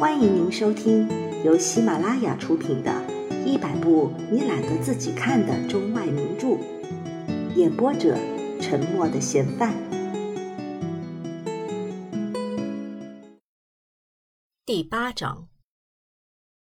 欢迎您收听由喜马拉雅出品的《一百部你懒得自己看的中外名著》，演播者：沉默的嫌犯。第八章。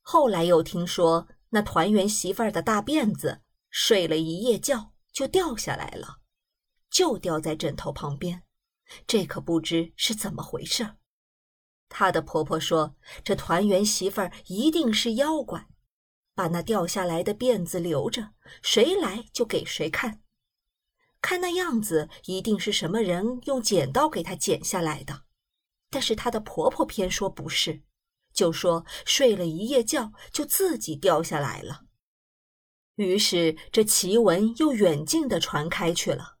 后来又听说，那团圆媳妇儿的大辫子睡了一夜觉就掉下来了，就掉在枕头旁边，这可不知是怎么回事儿。她的婆婆说：“这团圆媳妇一定是妖怪，把那掉下来的辫子留着，谁来就给谁看。看那样子，一定是什么人用剪刀给她剪下来的。但是她的婆婆偏说不是，就说睡了一夜觉就自己掉下来了。于是这奇闻又远近的传开去了。”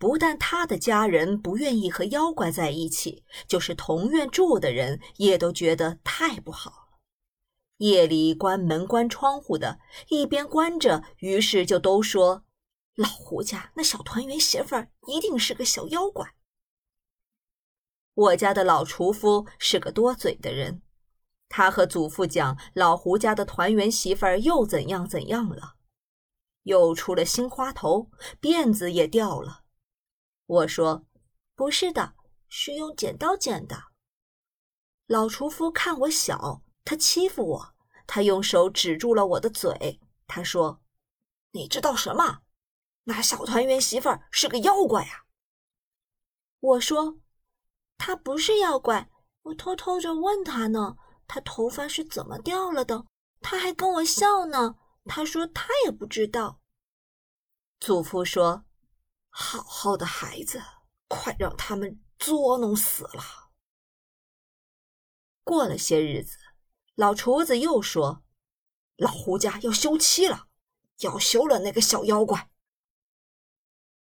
不但他的家人不愿意和妖怪在一起，就是同院住的人也都觉得太不好了。夜里关门关窗户的，一边关着，于是就都说：“老胡家那小团圆媳妇儿一定是个小妖怪。”我家的老厨夫是个多嘴的人，他和祖父讲老胡家的团圆媳妇儿又怎样怎样了，又出了新花头，辫子也掉了。我说：“不是的，是用剪刀剪的。”老厨夫看我小，他欺负我，他用手指住了我的嘴。他说：“你知道什么？那小团圆媳妇儿是个妖怪啊！”我说：“她不是妖怪，我偷偷着问她呢，她头发是怎么掉了的？她还跟我笑呢。她说她也不知道。”祖父说。好好的孩子，快让他们捉弄死了。过了些日子，老厨子又说：“老胡家要休妻了，要休了那个小妖怪。”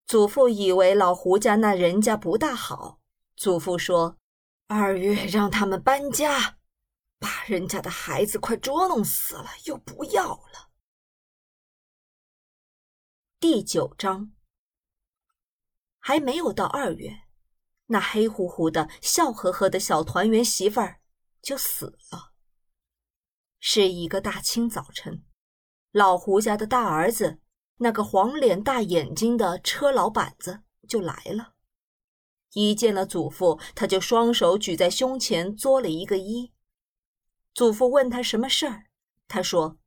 祖父以为老胡家那人家不大好，祖父说：“二月让他们搬家，把人家的孩子快捉弄死了，又不要了。”第九章。还没有到二月，那黑乎乎的、笑呵呵的小团圆媳妇儿就死了。是一个大清早晨，老胡家的大儿子，那个黄脸大眼睛的车老板子就来了。一见了祖父，他就双手举在胸前，作了一个揖。祖父问他什么事儿，他说：“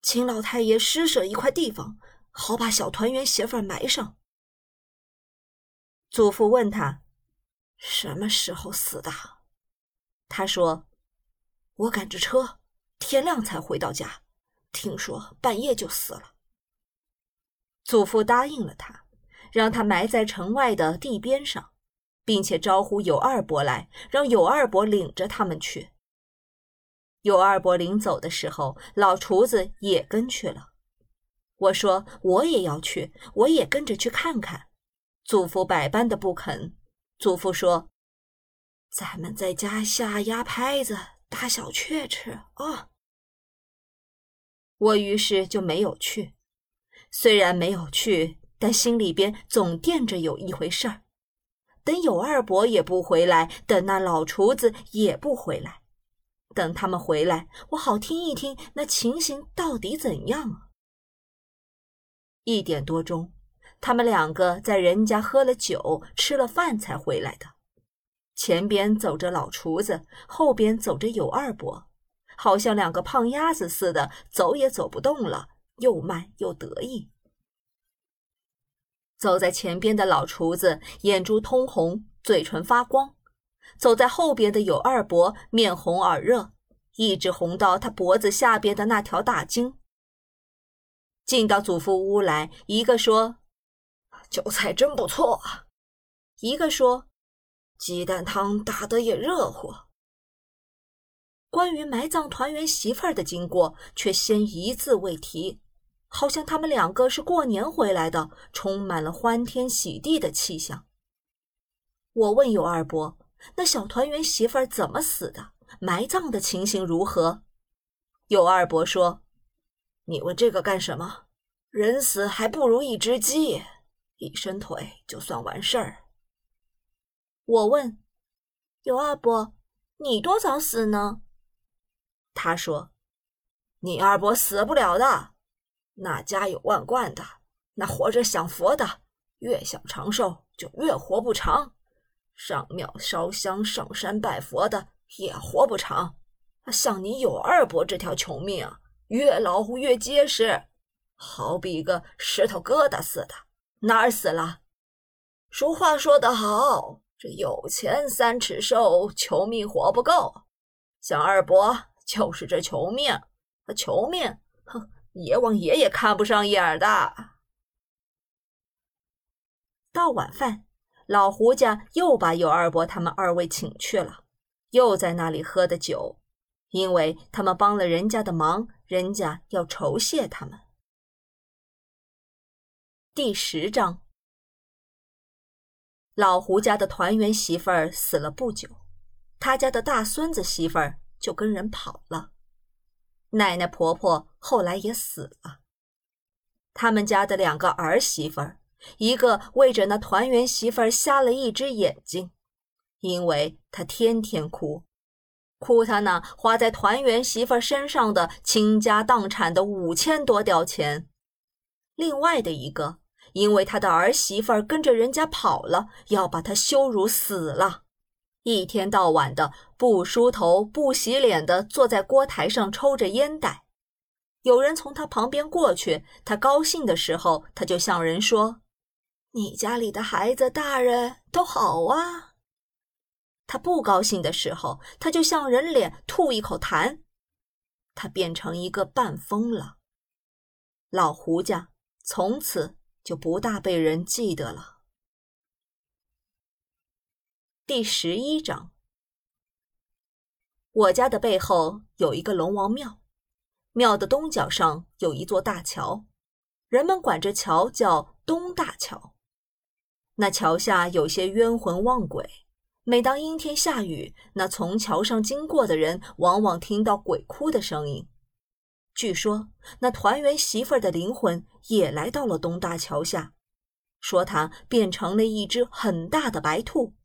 请老太爷施舍一块地方，好把小团圆媳妇儿埋上。”祖父问他：“什么时候死的？”他说：“我赶着车，天亮才回到家，听说半夜就死了。”祖父答应了他，让他埋在城外的地边上，并且招呼有二伯来，让有二伯领着他们去。有二伯临走的时候，老厨子也跟去了。我说：“我也要去，我也跟着去看看。”祖父百般的不肯。祖父说：“咱们在家下鸭拍子，打小雀吃啊。”我于是就没有去。虽然没有去，但心里边总惦着有一回事儿。等有二伯也不回来，等那老厨子也不回来，等他们回来，我好听一听那情形到底怎样。一点多钟。他们两个在人家喝了酒、吃了饭才回来的。前边走着老厨子，后边走着有二伯，好像两个胖鸭子似的，走也走不动了，又慢又得意。走在前边的老厨子眼珠通红，嘴唇发光；走在后边的有二伯面红耳热，一直红到他脖子下边的那条大筋。进到祖父屋来，一个说。韭菜真不错啊，一个说，鸡蛋汤打得也热乎。关于埋葬团圆媳妇儿的经过，却先一字未提，好像他们两个是过年回来的，充满了欢天喜地的气象。我问有二伯，那小团圆媳妇儿怎么死的？埋葬的情形如何？有二伯说：“你问这个干什么？人死还不如一只鸡。”一伸腿就算完事儿。我问有二伯，你多早死呢？”他说：“你二伯死不了的，那家有万贯的，那活着享佛的，越想长寿就越活不长。上庙烧香、上山拜佛的也活不长。像你有二伯这条穷命，越老越结实，好比一个石头疙瘩似的。哪儿死了？俗话说得好，这有钱三尺寿，求命活不够。像二伯。”就是这求命，穷命，哼！阎王爷也看不上眼的。到晚饭，老胡家又把尤二伯他们二位请去了，又在那里喝的酒，因为他们帮了人家的忙，人家要酬谢他们。第十章，老胡家的团圆媳妇儿死了不久，他家的大孙子媳妇儿。就跟人跑了，奶奶婆婆后来也死了。他们家的两个儿媳妇儿，一个为着那团圆媳妇儿瞎了一只眼睛，因为她天天哭，哭她那花在团圆媳妇儿身上的倾家荡产的五千多吊钱；另外的一个，因为他的儿媳妇儿跟着人家跑了，要把他羞辱死了。一天到晚的不梳头、不洗脸的坐在锅台上抽着烟袋，有人从他旁边过去，他高兴的时候，他就向人说：“你家里的孩子、大人都好啊。”他不高兴的时候，他就向人脸吐一口痰，他变成一个半疯了。老胡家从此就不大被人记得了。第十一章。我家的背后有一个龙王庙，庙的东角上有一座大桥，人们管这桥叫东大桥。那桥下有些冤魂望鬼，每当阴天下雨，那从桥上经过的人往往听到鬼哭的声音。据说那团圆媳妇儿的灵魂也来到了东大桥下，说她变成了一只很大的白兔。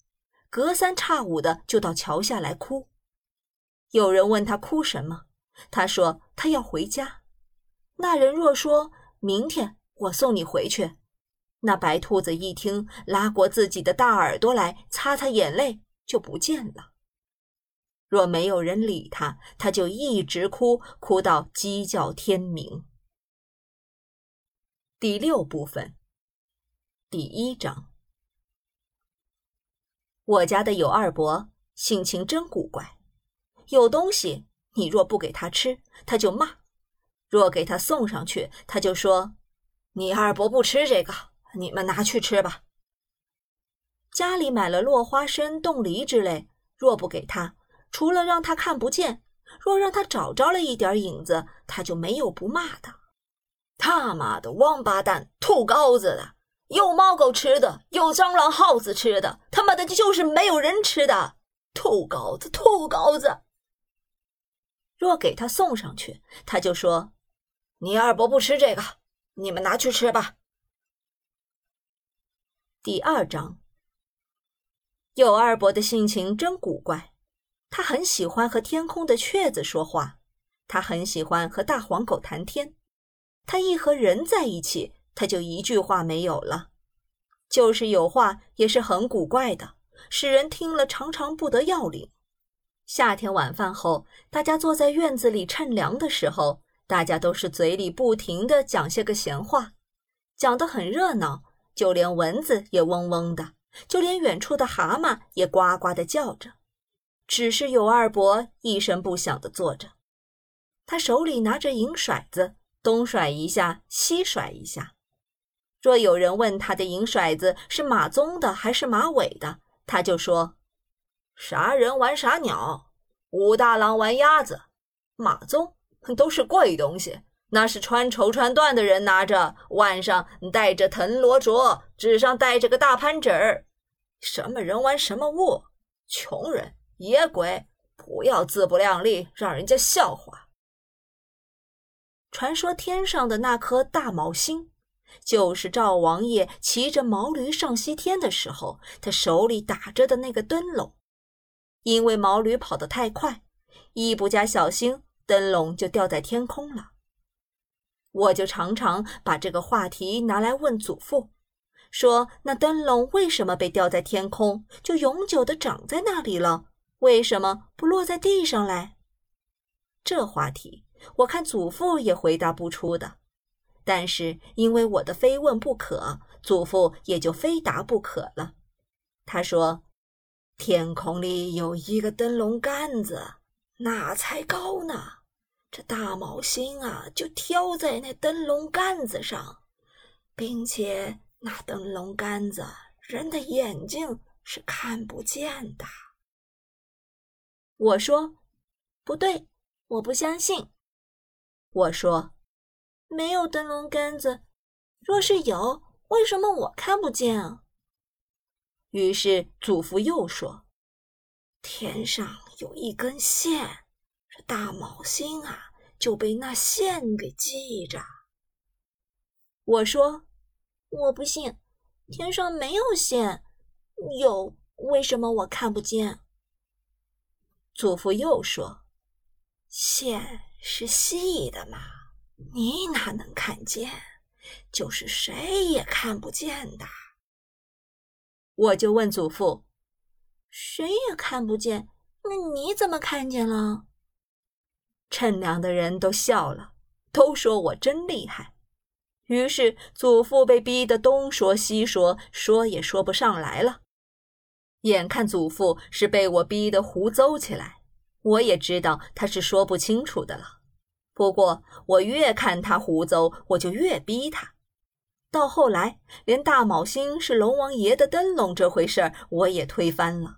隔三差五的就到桥下来哭，有人问他哭什么，他说他要回家。那人若说明天我送你回去，那白兔子一听，拉过自己的大耳朵来擦擦眼泪，就不见了。若没有人理他，他就一直哭，哭到鸡叫天明。第六部分，第一章。我家的有二伯性情真古怪，有东西你若不给他吃，他就骂；若给他送上去，他就说：“你二伯不吃这个，你们拿去吃吧。”家里买了落花生、冻梨之类，若不给他，除了让他看不见，若让他找着了一点影子，他就没有不骂的。他妈的王八蛋，兔羔子的！有猫狗吃的，有蟑螂耗子吃的，他妈的就是没有人吃的。兔羔子，兔羔子！若给他送上去，他就说：“你二伯不吃这个，你们拿去吃吧。”第二章，有二伯的性情真古怪，他很喜欢和天空的雀子说话，他很喜欢和大黄狗谈天，他一和人在一起。他就一句话没有了，就是有话也是很古怪的，使人听了常常不得要领。夏天晚饭后，大家坐在院子里乘凉的时候，大家都是嘴里不停的讲些个闲话，讲得很热闹，就连蚊子也嗡嗡的，就连远处的蛤蟆也呱呱的叫着。只是有二伯一声不响的坐着，他手里拿着银骰子，东甩一下，西甩一下。若有人问他的银骰子是马鬃的还是马尾的，他就说：“啥人玩啥鸟，武大郎玩鸭子。马鬃都是贵东西，那是穿绸穿缎的人拿着，腕上戴着藤萝镯，指上戴着个大潘指儿。什么人玩什么物，穷人野鬼，不要自不量力，让人家笑话。”传说天上的那颗大毛星。就是赵王爷骑着毛驴上西天的时候，他手里打着的那个灯笼。因为毛驴跑得太快，一不加小心，灯笼就掉在天空了。我就常常把这个话题拿来问祖父，说那灯笼为什么被吊在天空，就永久的长在那里了？为什么不落在地上来？这话题我看祖父也回答不出的。但是因为我的非问不可，祖父也就非答不可了。他说：“天空里有一个灯笼杆子，那才高呢。这大毛星啊，就挑在那灯笼杆子上，并且那灯笼杆子人的眼睛是看不见的。”我说：“不对，我不相信。”我说。没有灯笼杆子，若是有，为什么我看不见啊？于是祖父又说：“天上有一根线，这大毛星啊就被那线给系着。”我说：“我不信，天上没有线，有为什么我看不见？”祖父又说：“线是细的嘛。”你哪能看见？就是谁也看不见的。我就问祖父：“谁也看不见，那你怎么看见了？”趁凉的人都笑了，都说我真厉害。于是祖父被逼得东说西说，说也说不上来了。眼看祖父是被我逼得胡诌起来，我也知道他是说不清楚的了。不过，我越看他胡诌，我就越逼他。到后来，连大卯星是龙王爷的灯笼这回事儿，我也推翻了。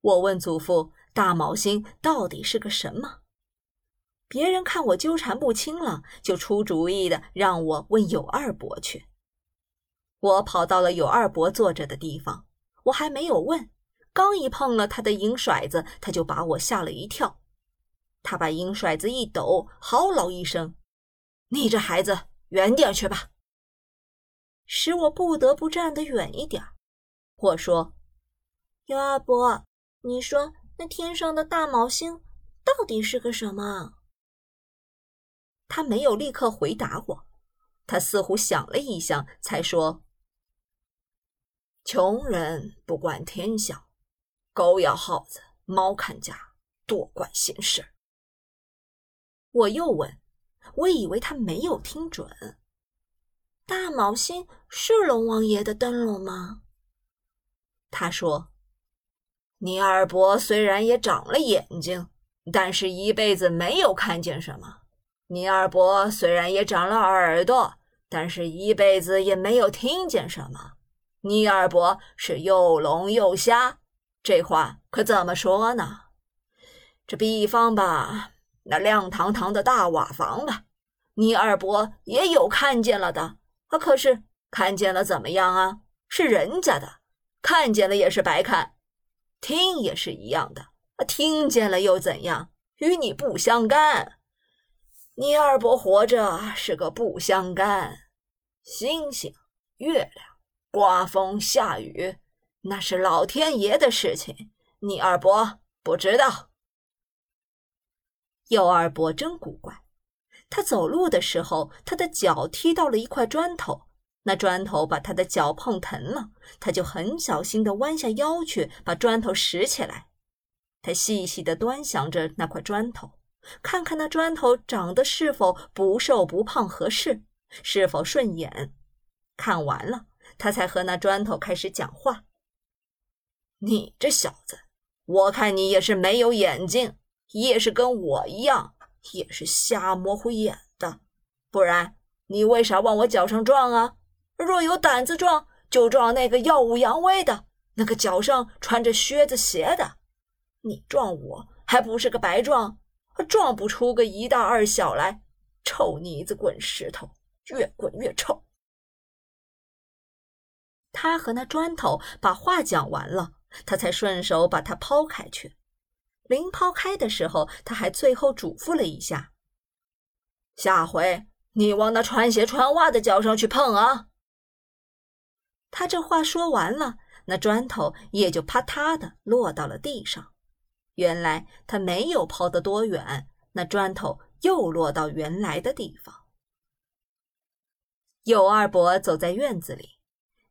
我问祖父：“大卯星到底是个什么？”别人看我纠缠不清了，就出主意的让我问有二伯去。我跑到了有二伯坐着的地方，我还没有问，刚一碰了他的银骰子，他就把我吓了一跳。他把银骰子一抖，嚎啕一声：“你这孩子，远点去吧！”使我不得不站得远一点。我说：“尤二伯，你说那天上的大毛星到底是个什么？”他没有立刻回答我，他似乎想了一想，才说：“穷人不管天下，狗咬耗子，猫看家，多管闲事。”我又问，我以为他没有听准。大毛星是龙王爷的灯笼吗？他说：“你二伯虽然也长了眼睛，但是一辈子没有看见什么。你二伯虽然也长了耳朵，但是一辈子也没有听见什么。你二伯是又聋又瞎，这话可怎么说呢？这比方吧。”那亮堂堂的大瓦房吧，你二伯也有看见了的。啊，可是看见了怎么样啊？是人家的，看见了也是白看，听也是一样的。啊，听见了又怎样？与你不相干。你二伯活着是个不相干。星星、月亮、刮风下雨，那是老天爷的事情，你二伯不知道。右二伯真古怪，他走路的时候，他的脚踢到了一块砖头，那砖头把他的脚碰疼了，他就很小心地弯下腰去把砖头拾起来。他细细地端详着那块砖头，看看那砖头长得是否不瘦不胖合适，是否顺眼。看完了，他才和那砖头开始讲话：“你这小子，我看你也是没有眼睛。”也是跟我一样，也是瞎模糊眼的，不然你为啥往我脚上撞啊？若有胆子撞，就撞那个耀武扬威的，那个脚上穿着靴子鞋的。你撞我还不是个白撞，撞不出个一大二小来。臭泥子滚石头，越滚越臭。他和那砖头把话讲完了，他才顺手把它抛开去。临抛开的时候，他还最后嘱咐了一下：“下回你往那穿鞋穿袜的脚上去碰啊！”他这话说完了，那砖头也就啪嗒的落到了地上。原来他没有抛得多远，那砖头又落到原来的地方。尤二伯走在院子里，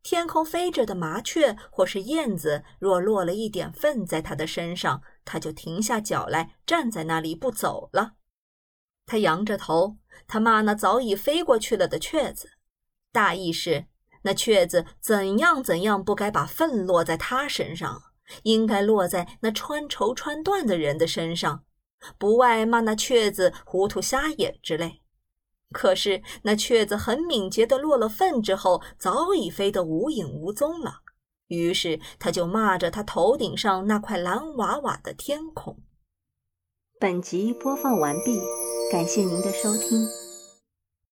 天空飞着的麻雀或是燕子，若落了一点粪在他的身上，他就停下脚来，站在那里不走了。他扬着头，他骂那早已飞过去了的雀子，大意是那雀子怎样怎样不该把粪落在他身上。应该落在那穿绸穿缎的人的身上，不外骂那雀子糊涂瞎眼之类。可是那雀子很敏捷地落了粪之后，早已飞得无影无踪了。于是他就骂着他头顶上那块蓝瓦瓦的天空。本集播放完毕，感谢您的收听。